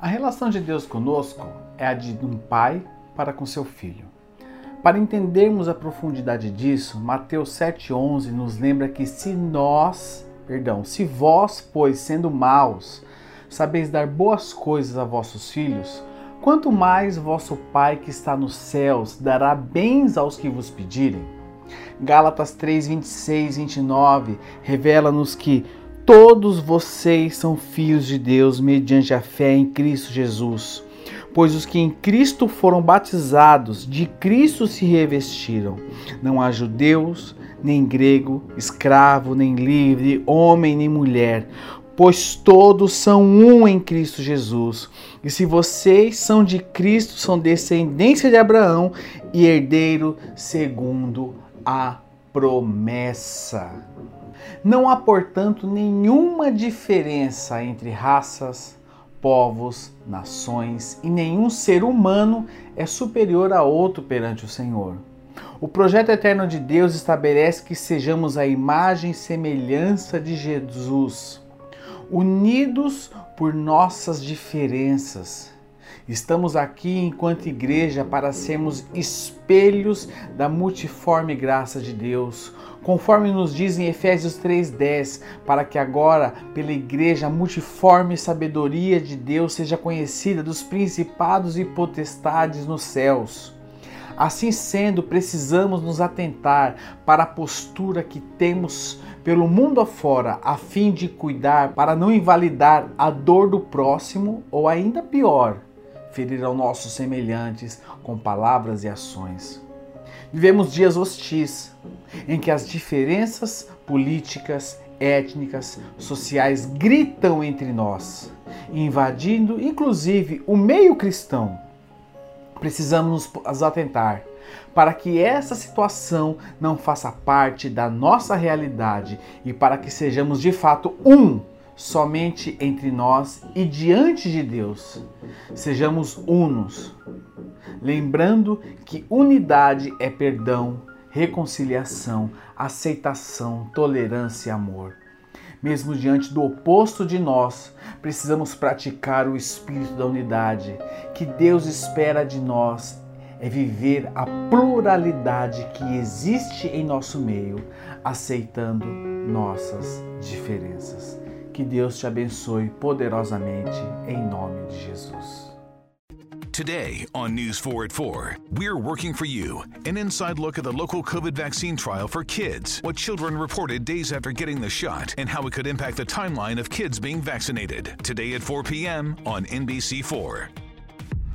A relação de Deus conosco é a de um pai para com seu filho. Para entendermos a profundidade disso, Mateus 7,11 nos lembra que se nós, perdão, se vós, pois, sendo maus, sabeis dar boas coisas a vossos filhos, quanto mais vosso Pai que está nos céus dará bens aos que vos pedirem. Gálatas 3, 26, 29 revela-nos que Todos vocês são filhos de Deus mediante a fé em Cristo Jesus. Pois os que em Cristo foram batizados, de Cristo se revestiram. Não há judeus, nem grego, escravo, nem livre, homem, nem mulher, pois todos são um em Cristo Jesus. E se vocês são de Cristo, são descendência de Abraão e herdeiro segundo a promessa. Não há, portanto, nenhuma diferença entre raças, povos, nações e nenhum ser humano é superior a outro perante o Senhor. O projeto eterno de Deus estabelece que sejamos a imagem e semelhança de Jesus, unidos por nossas diferenças. Estamos aqui enquanto igreja para sermos espelhos da multiforme graça de Deus, conforme nos diz em Efésios 3:10, para que agora, pela igreja, a multiforme sabedoria de Deus seja conhecida dos principados e potestades nos céus. Assim sendo, precisamos nos atentar para a postura que temos pelo mundo afora, a fim de cuidar para não invalidar a dor do próximo ou ainda pior, ferir aos nossos semelhantes com palavras e ações. Vivemos dias hostis, em que as diferenças políticas, étnicas, sociais gritam entre nós, invadindo inclusive o meio cristão. Precisamos nos atentar para que essa situação não faça parte da nossa realidade e para que sejamos de fato um somente entre nós e diante de Deus. Sejamos unos, lembrando que unidade é perdão, reconciliação, aceitação, tolerância e amor. Mesmo diante do oposto de nós, precisamos praticar o espírito da unidade que Deus espera de nós é viver a pluralidade que existe em nosso meio, aceitando nossas diferenças. Que Deus te abençoe poderosamente em nome de Jesus. Today on News 4 at 4, we're working for you. An inside look at the local COVID vaccine trial for kids, what children reported days after getting the shot, and how it could impact the timeline of kids being vaccinated. Today at 4 p.m. on NBC4.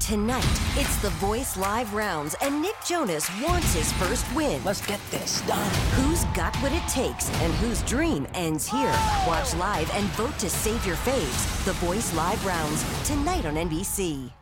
Tonight, it's the Voice Live rounds, and Nick Jonas wants his first win. Let's get this done. Who's got what it takes and whose dream ends here? Watch live and vote to save your faves. The Voice Live rounds, tonight on NBC.